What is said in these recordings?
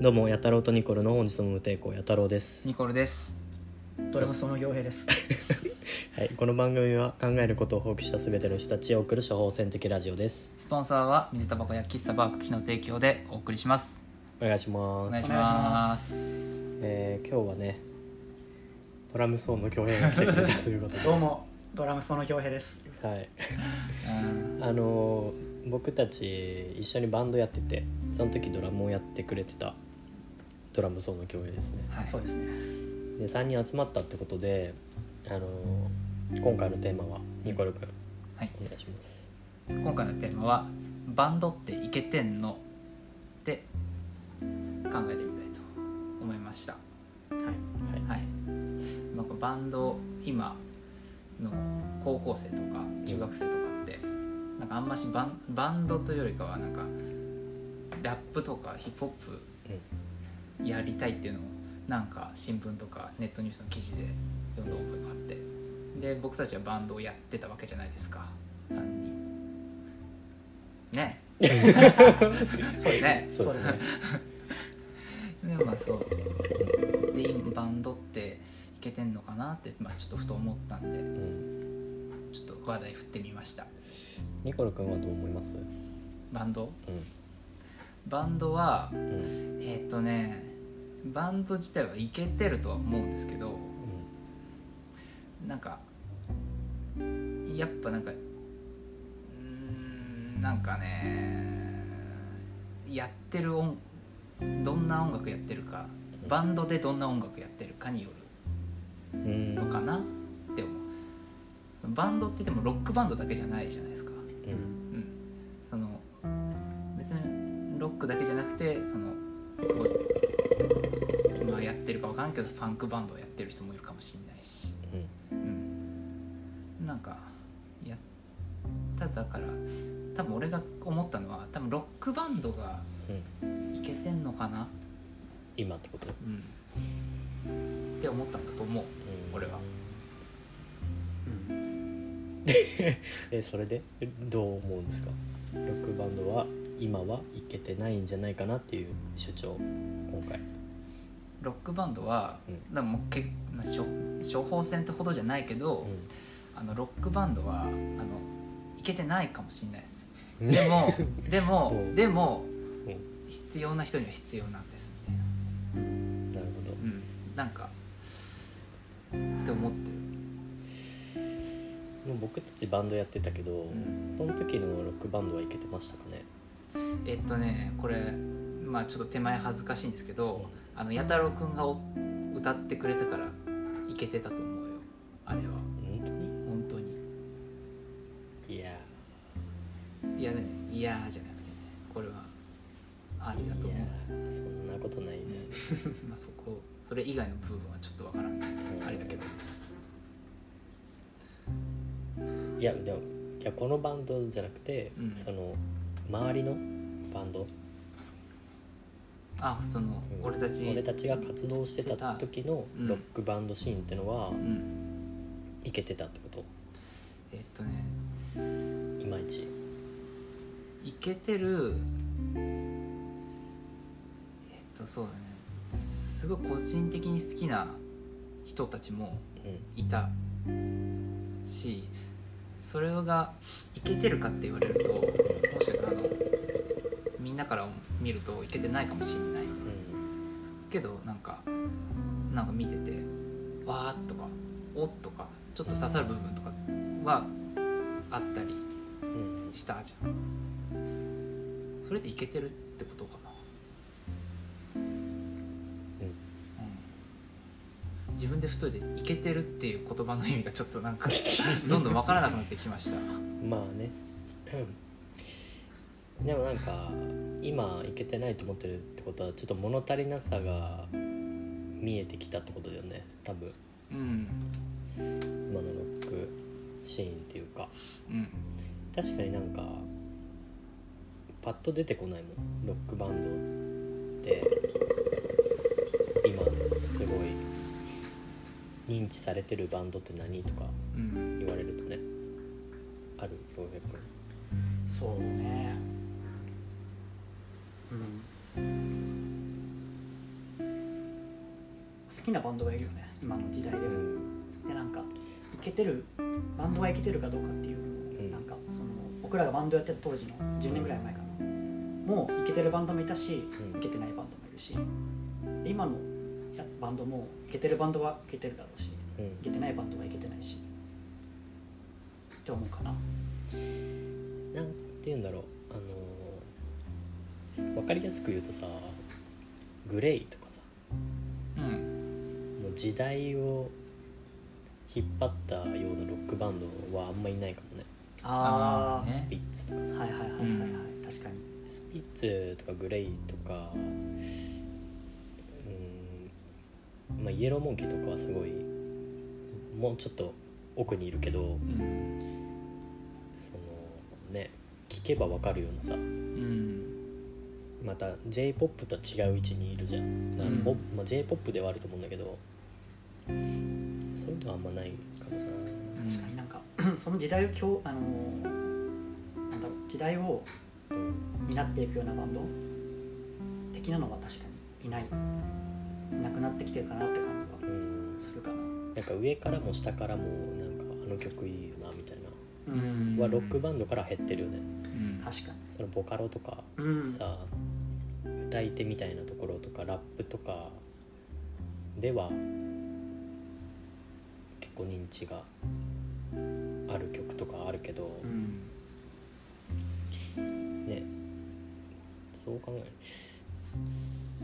どうも、や太郎とニコルの本日の無抵抗、や太郎です。ニコルです。ドラムその傭兵です。はい、この番組は考えることを放棄したすべての人たちを送る処方箋的ラジオです。スポンサーは水タバコや喫茶バーク機の提供でお送りします。お願いします。お願いします。えー今日はね、ドラムソーンの共演が来てくれたということで、どうもドラムその傭兵です。はい、うんあのー僕たち一緒にバンドやってて、その時ドラムをやってくれてたドラムソーンの共演ですね。はい。そうですね。で、3人集まったってことで、あのー今回のテーマはニコル君、はい。お願いします。今回のテーマはバンドってイケてんの？って考えてみたいと思いました。はい。はい。はい。まあバンド今の高校生とか中学生とかってなんかあんましバンバンドというよりかはなんかラップとかヒップホップやりたいっていうのをなんか新聞とかネットニュースの記事で読んだ覚えがあって。で僕たちはバンドをやってたわけじゃないですか。3人。ね。そうですね。そうですね。でまあそう。で今バンドっていけてんのかなって、まあ、ちょっとふと思ったんでうん。ちょっと話題振ってみました。ニコル君はどう思います？バンド？うん。バンドはうん。えーっとねバンド自体はいけてるとは思うんですけどなんかやっぱなんかうーんなんかねやってる音どんな音楽やってるかバンドでどんな音楽やってるかにようん。うるん。のかなって思うバンドって言ってもロックバンドだけじゃないじゃないですかうん。うんその別にロックだけじゃなくてそのすごいってるかわからんけどファンクバンドをやってる人もいるかもしれないし。うん。うんなんかやっただから多分俺が思ったのは多分ロックバンドがうん。いけてんのかな、今ってこと？うん、って思ったんだと思ううん。俺は え、それで？えどう思うんですか？ロックバンドは今はいけてないんじゃないかなっていう主張今回ロックバンドは、うん。でもけ、まあ、処処方箋ってほどじゃないけど、うん。あのロックバンドはあのいけてないかもしれないです。うん。でも でもうん。でもうん。必要な人には必要なんですみたいな。なるほど。うん。なんかって思ってる。もう僕たちバンドやってたけど、ん。その時のロックバンドはいけてましたかね？えっとねこれまあちょっと手前恥ずかしいんですけどあの弥太郎くんがお歌ってくれたからいけてたと思うよ。あれは。本当に？本当に。いや。いやねいやーじゃなくてね。これはありだと思います。そんなことないです。まあそこそれ以外の部分はちょっとわからん。あれだけど。いやでもいやこのバンドじゃなくて、うん。その周りのバンドあその、うん。俺たち俺たちが活動してた時のうん。ロックバンドシーンってのはうん。いけてたってこと？えっとね。いまいち。いけてる。えっとそうだね。すごい個人的に好きな人たちもうん。いたしそれがいけてるかって言われるともしかしたらあのみんなから見るといけてないかもしれないけどなんかなんか見てて「わー」とか「おっ」とかちょっと刺さる部分とかはあったりうん。うんしたじゃん。それでいけてるってことかな。うん。自分で太いで「いけてる」っていう言葉の意味がちょっとなんか どんどん分からなくなってきました。まあね。うん。でもなんか今いけてないと思ってるってことはちょっと物足りなさが見えてきたってことだよね。多分。うん。今のロックシーンっていうか。うん。確かになんかパッと出てこないもん。ロックバンドって。今すごい認知されてるバンドって何とかうん。言われるとね。ある？京平君そうねうん。きなバンドがいるよね今の時代で。うも、ん。でなんかいけてるバンドがいけてるかどうかっていうのを、うん。なんかその僕らがバンドやってた当時の10年ぐらい前かな。もういけてるバンドもいたしうん。いけてないバンドもいるしで今のやバンドもいけてるバンドはいけてるだろうしうん。いけてないバンドはいけてないしって思うかな。なんて言うんだろう。あのー分かりやすく言うとさグレイとかさうん。もう時代を引っ張ったようなロックバンドはあんまいないかもね。ああスピッツとかさ。はいはいはいはいはい、うん確かに。スピッツとかグレイとかうんまあイエローモンキーとかはすごいもうちょっと奥にいるけどうん。そのね聞けば分かるようなさうんまた j p o p とは違う位置にいるじゃん、まあうん。ポまあ、j p o p ではあると思うんだけどそういうのはあんまないかもな。確かになんか その時代を今日あのーなんだろう時代をうん担っていくようなバンド的なのは確かにいない。いなくなってきてるかなって感じはうん。するかな。なんか上からも下からもなんかあの曲いいよなみたいな。うん。はロックバンドから減ってるよね。うん確かに。そのボカロとかうん。さ、歌い手みたいなところとかラップとかでは結構認知がある曲とかあるけど、うん。ね。そう考え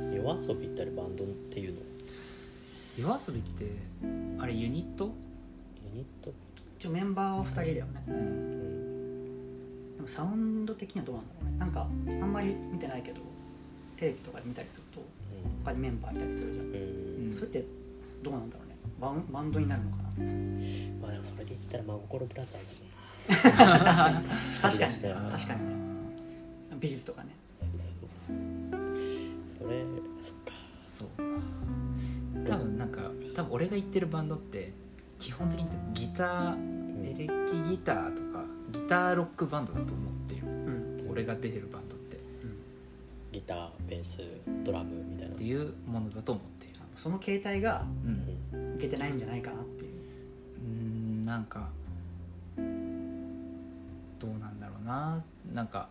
る夜遊びったらバンドっていうの？夜遊びってあれユニット？ユニット、一応メンバーは2人だよね。うん。うん、でもサウンド的にはどうなんだろうね。なんかあんまり見てないけどテレビとかで見たりすると他にメンバーいたりするじゃん、うんうん。うんそれってどうなんだろうね。バンバンドになるのかな。まあでもそれで言ったら真心ブラザーズ確かに二人だしね確かにね。美術とかね。そうそう。それそっか。そう。多分なんか多分俺が言ってるバンドって基本的にギターエレキギターとかギターロックバンドだと思ってる。うん。俺が出てるバンドって。っギターベースドラムみたいな。ていうものだと思っている。その形態がうん。いけてないんじゃないかなっていう。うーんなんかどうなんだろうな。なんか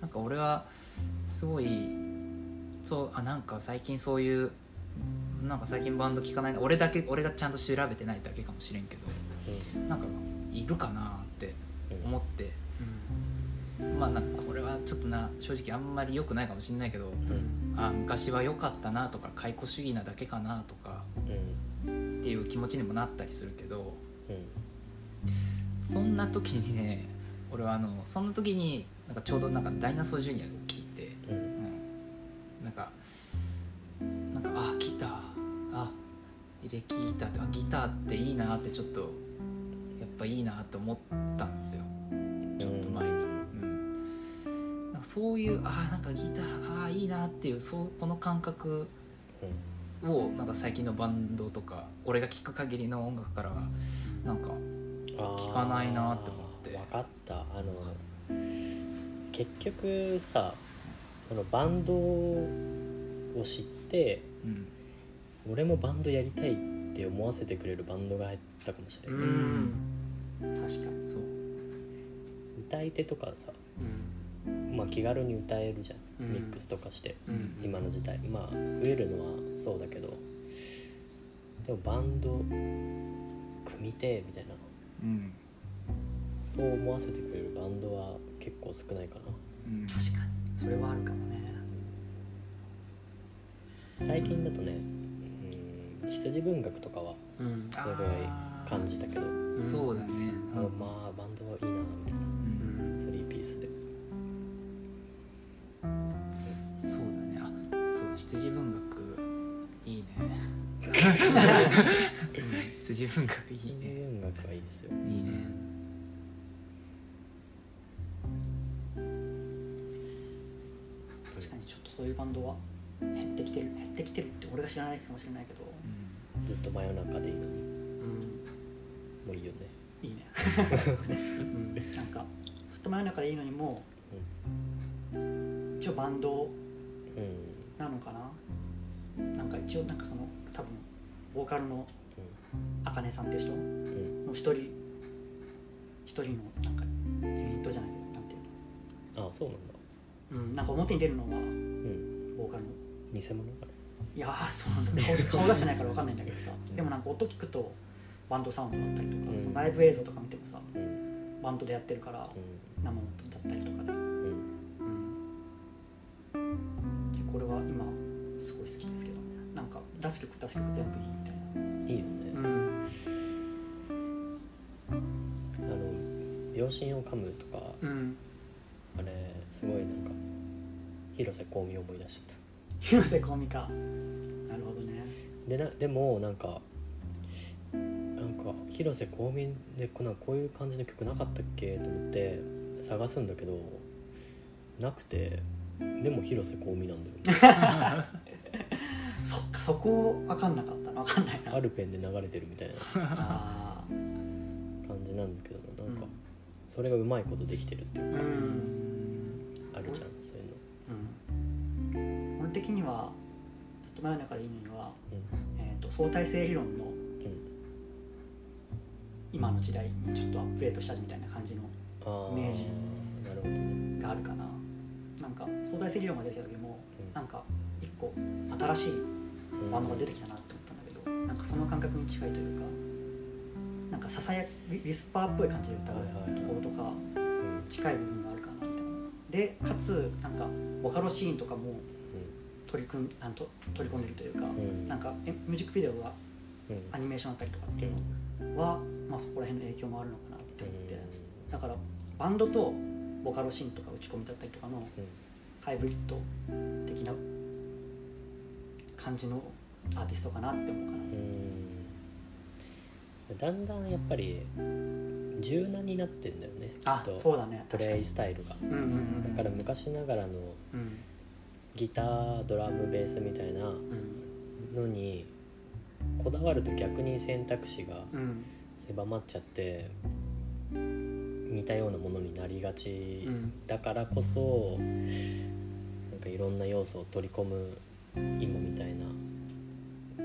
なんか俺はすごいそうあなんか最近そういうなんか最近バンド聞かないな俺だけ俺がちゃんと調べてないだけかもしれんけどなんかいるかなってうん。思って。まあなんかこれはちょっとな正直あんまり良くないかもしれないけどうん。あ昔は良かったなとか解雇主義なだけかなとかうん。っていう気持ちにもなったりするけどうん。そんな時にね俺はあのそんな時になんかちょうどなんかダイナソージュニアを聞いて、うん。うん、なんかなんかあギターあエレキギターってあギターっていいなってちょっとぱいいなって思ったんですよ。ちょっと前に、うん、なんかそういうあなんかギターあいいなっていうそうこの感覚をなんか最近のバンドとか俺が聴く限りの音楽からはなんか聞かないなって思って。分かった。あの結局さそのバンドを知ってうん。俺もバンドやりたいって思わせてくれるバンドが入ったかもしれない、うん確かに。そう。歌い手とかさ、うん。まあ、気軽に歌えるじゃん、うん。ミックスとかして。うん。今の時代。まあ増えるのはそうだけどでもバンド組みてえみたいな。うん。そう思わせてくれるバンドは結構少ないかな。うん。確かに。それはあるかもね。最近だとねうん羊文学とかはうん。すごい感じたけど。そうだね。あまあバンドはいいなみたいな。うん。スリーピースで。そうだね。あそう羊文学いいね。うん。羊文学いい羊ね文学はいいですよ。いいね。確かにちょっとそういうバンドは減ってきてる減ってきてるって俺が知らないかもしれないけど。うん。ずっと真夜中でいいのに。うんもういいよね。いいね、うん、なんかずっと真夜中でいいのにもう一応バンドうんなのかな？なんか一応なんかその多分ボーカルのあかねさんって人？うん。うんの一人一人のなんかユニットじゃないけどなんていうああそうなんだ。のうんなんか表に出るのはうん。ボーカルの。偽物かいやーそうなんだ。顔顔出してないから分かんないんだけどさ。でもなんか音聞くとバンドサウンドだったりとか、うん。そのライブ映像とか見てもさバンドでやってるからうん。生音だったりとかで、うん。うん、結構これは今すごい好きですけどね。なんか出す曲出す曲全部いいみたいな。いいよね。うん。あの秒針を噛むとかうん。あれすごいなんか広瀬香美を思い出しちゃっ広瀬香美か。なるほどね。たでなでもなんか広瀬香美でこなんかこういう感じの曲なかったっけと思って探すんだけどなくて。でも広瀬香美なんだよね。そっかそこ分かんなかったな。分かんないな。アルペンで流れてるみたいな。あ感じなんだけどな。なんかうんそれがうまいことできてるっていうか、ーうん。あるじゃんそういうの。うん。俺的にはずっと真夜中でいいのには、うん。えー、と相対性理論のうん今の時代にちょっとアップデートしたみたいな感じのああ明治なるほど。ねがあるかな。なんか相対性理論が出てきた時もうん。なんか一個新しいうんバンドが出てきたなって思ったんだけどなんかその感覚に近いというかなんかささやウィウィスパーっぽい感じで歌うところとかうん。近い部分があるかなみたいな。でかつなんかボカロシーンとかも取り組んあのと取り込んでるというか、うん。なんかえミュージックビデオがうん。アニメーションだったりとかっていうのは、まあ、そこら辺の影響もあるのかなって思って、だからバンドとボカロシーンとか打ち込みだったりとかのハイブリッド的な感じのアーティストかなって思うかな、うん。だんだんやっぱり柔軟になってんだよねきあっと。そうだねプレイスタイルが。うんうんうんだから昔ながらのうん。ギタードラムベースみたいなうん。のにこだわると逆に選択肢がうん。狭まっちゃって似たようなものになりがちうん。だからこそなんかいろんな要素を取り込む今みたいな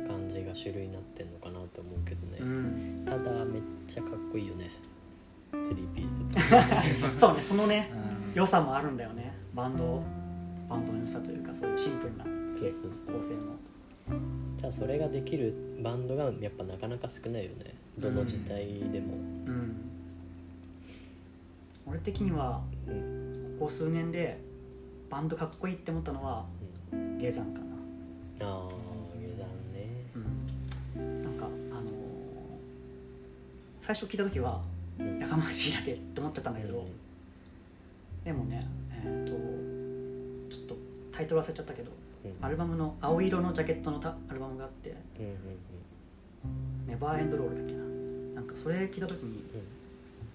感じが主流になってんのかなと思うけどね、うん。ただめっちゃかっこいいよね。スリーピース。そうねそのねうん。良さもあるんだよね。バンドバンドの良さというかそういうシンプルなそうそうそう。構成のじゃあそれができるバンドがやっぱなかなか少ないよね。どの時代でも、うん。俺的にはうん。ここ数年でバンドかっこいいって思ったのはゲザンかな。ああ下山ね。うん。なんかあのー最初聞いた時はうん。やかましいだけって思っちゃったんだけど、でもねえっ、とちょっとタイトル忘れちゃったけどうんアルバムの青色のジャケットのタアルバムがあって。うんうん「ネバーエンドロール」だっけな。なんかそれ聞いた時に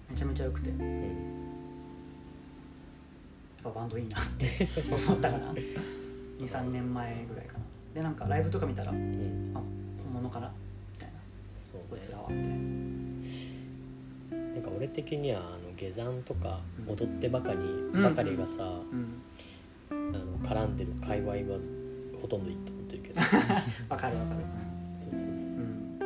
めちゃめちゃ良くて。やっうん。うんぱバンドいいなって 思ったかな。23年前ぐらいかな。でなんかライブとか見たらあうん。うん本物かな。みたいな。そうこいつらねは。みたいななんか俺的にはあの下山とかうん。踊ってばかり、うん。ばかりがさ、うんあの絡んでる界隈はほとんどいいと思ってるけど。わかるわかる。そうそうそう。うん。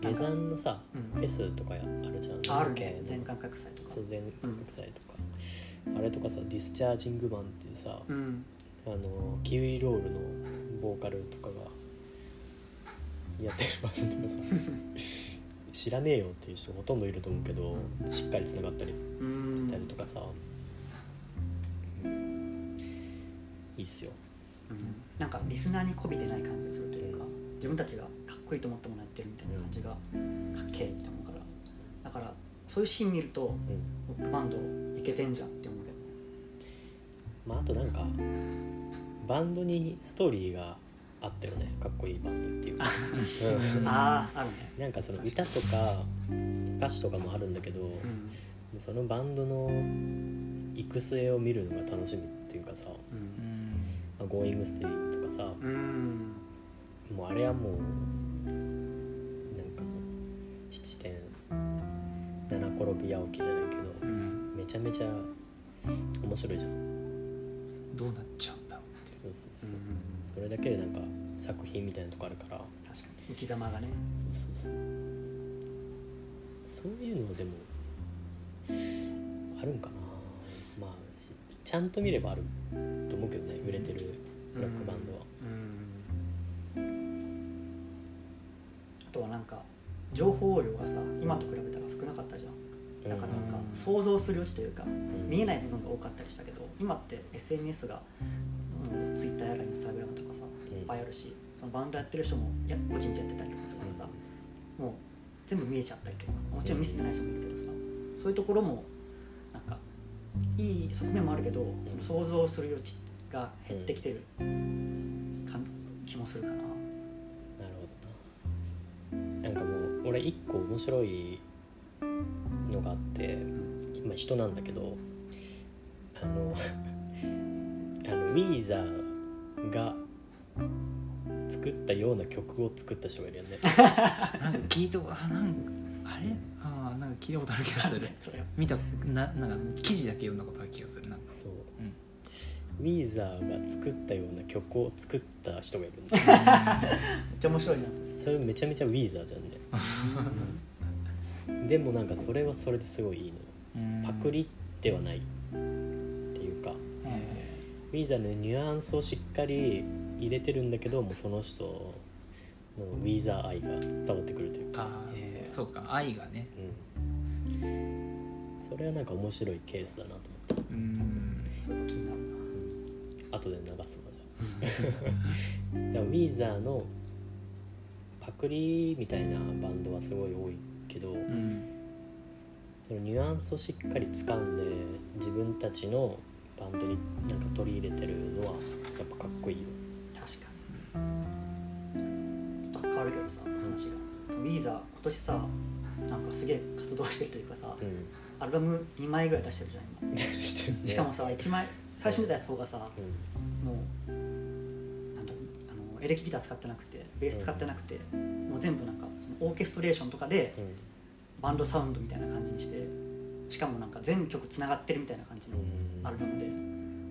下山のさうん。フェスとかあるじゃん。ああるね。全感覚祭とか。そう全国際とか、あれとかさディスチャージングマンっていうさ、うん。あのキウイロールのボーカルとかがやってるバンドとかさ 知らねえよっていう人ほとんどいると思うけどしっかりつながったりうん。たりとかさ、いいっすよ。うん。なんかリスナーに媚びてない感じがするというか自分たちがかっこいいと思ってもらってるみたいな感じがかっけえって思うから。だからそういうシーン見るとうん。ロックバンドいけてんじゃんって思うけど。ねまああとなんかバンドにストーリーがあったよね。かっこいいバンドっていう。か、うん。あああるね。なんかその歌とか歌詞とかもあるんだけど、うん。そのバンドの行く末を見るのが楽しみっていうかさ。ううんん「まあ Going Steady」とかさうん。もうあれはもうなんかもう7点七転び八起きじゃないけどうん。めちゃめちゃ面白いじゃん。どうなっちゃうんだってそうそうそう、うん。それだけでなんか作品みたいなとこあるから。確かに生き様がね。そうそうそう。そういうのでもあるんかなちゃんと見ればあると思うけどね売れてるロックバンドは、うん。あとはなんか情報量がさ今と比べたら少なかったじゃん。だからなんかうん。想像する余地というかうん。見えない部分が多かったりしたけど今って SNS がもう Twitter やら Instagram とかさうん。いっぱいあるしそのバンドやってる人もや個人でやってたりとかするからさもう全部見えちゃったりとかもちろん見せてない人もいるけどさそういうところもいい側面もあるけどその想像する余地が減ってきてる感気もするかな。なるほどな。なんかもう俺一個面白いのがあって今人なんだけどあの あのウィーザーが作ったような曲を作った人がいるよね。なんか聞いたことあなんあれ？なんか聞いたことある気がする。見たななんか記事だけ読んだことある気がするなんか。そう。うん。ウィーザーが作ったような曲を作った人がいるんだ。めっちゃ面白いじゃんそれめちゃめちゃウィーザーじゃんね。でもなんかそれはそれですごいいいのパクリではないっていうか。えウィーザーのニュアンスをしっかり入れてるんだけどもうその人のウィーザー愛が伝わってくるというか、そうか愛がね。うん、それはなんか面白いケースだなと思って。うん。それが気になるな後で流すわじゃあ。だからウィーザーのパクリみたいなバンドはすごい多いけど、うんそのニュアンスをしっかり掴んで自分たちのバンドになんか取り入れてるのはやっぱかっこいいよ。確かに。ちょっと変わるけどさ話が。ウィーザー今年さなんかすげえ活動してるというかさうアルバム2枚ぐらい出してるじゃん今。ん してるね。しかもさ1枚最初に出たやつ方がさうん。もうなんだあのエレキギター使ってなくてベース使ってなくてもう全部なんかそのオーケストレーションとかでうん。バンドサウンドみたいな感じにしてしかもなんか全曲つながってるみたいな感じのうん。アルバム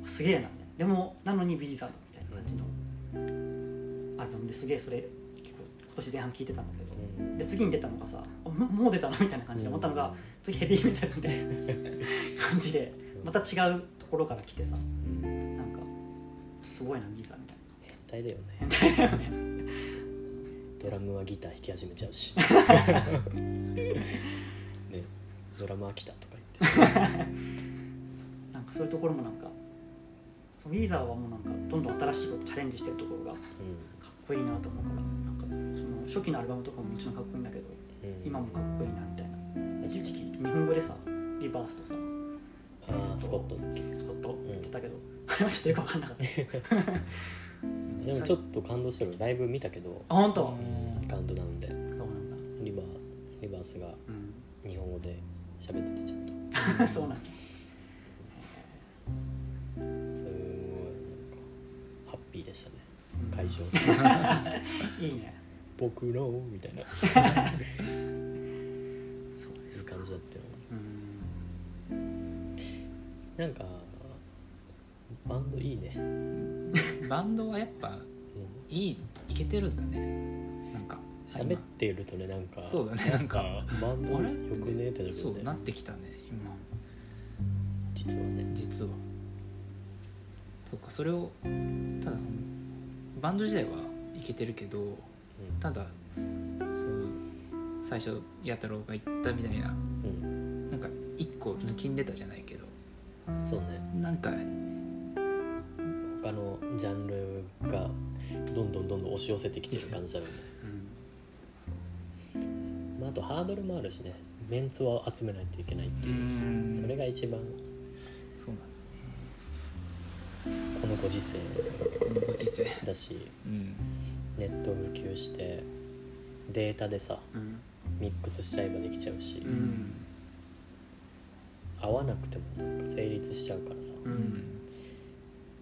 ですげえなでもなのにビリーザードみたいな感じのアルバムですげえそれ結構今年前半聴いてたんだけどうん。で次に出たのがさあももう出たのみたいな感じで思ったのが次ヘビーみたいな感じでまた違うところから来てさうん。なんかすごいなビリーザーみたい変態だよね。な変態だよね。ドラムはギター弾き始めちゃうし。ね。ドラム飽きたとか言って。なんかそういうところもなんかウィーザーはもうなんかどんどん新しいことチャレンジしてるところがかっこいいなと思うからなんかその初期のアルバムとかももちろんかっこいいんだけどうん今もかっこいいなみたいな。一時期日本語でさリバースとさ。ああスコットだっけ？スコット？言ってたけど、あれはちょっとよく分かんなかった。でもちょっと感動したのライブ見たけど。あ本当、うん。カウントダウンで。そうなんだ。リバーリバースがう日本語で喋っててちゃんと。ん そうなんだ。すごい。なんかハッピーでしたね。うん。会場。いいね僕のみたいな。そうでいい感じだったようんなんかバンドいいね、バンドはやっぱうん。いいいけてるんだね。なんか喋っているとねなんか。そうだねなんかバンドよくねってなるよそうなっねてきたね今。実はね。実は。そっかそれをただバンド自体はいけてるけどうただそう最初弥太郎が言ったみたいな。ん、なんか一個抜きんでたじゃないけど。うん、そうね。なんか他のジャンルがどんどんどんどん押し寄せてきてる感じだよね、まあ、あとハードルもあるしね。メンツを集めないといけないってういう、ん。それが一番。そうこのご時世。なんだご時世。だし。うんネット普及してデータでさうん。ミックスしちゃえばできちゃうし、うん。合わなくてもなんか成立しちゃうからさ、ううん。ん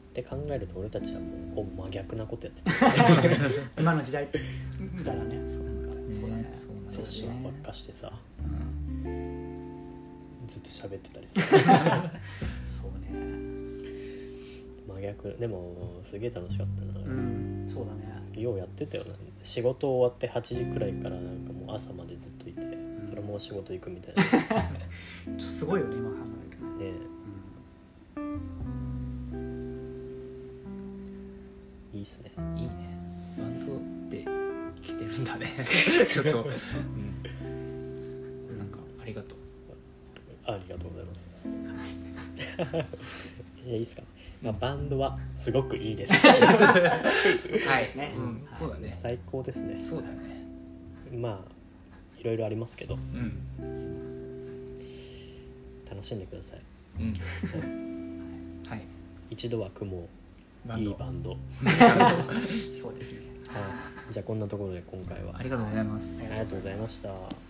って考えると俺たちはもうほぼ真逆なことやってて 今の時代みたいなね。そうなんかそうだね。ねそうなんだセッションばっかしてさうん。ずっと喋ってたりさ。そうね真逆。でもすげえ楽しかったな、うん。そうだね。ようやってたよな。仕事終わって8時くらいからなんかもう朝までずっといてそれも仕事行くみたいな。ちょっとすごいよね今考えると。ねねいいっすね。いいね。バンドって生きてるんだね。ちょっと、うん、なんかありがとう。ありがとうございます いやいいっすか、まあ、バンドはすごくいいです。はい。ね。うん、そうだね。最高ですね。そうだね。まあいろいろありますけど。うん。楽しんでください。うん。はい。一度は組もバンド。ういいバンド。そうですね。はい。じゃあこんなところで今回は。ありがとうございます。ありがとうございました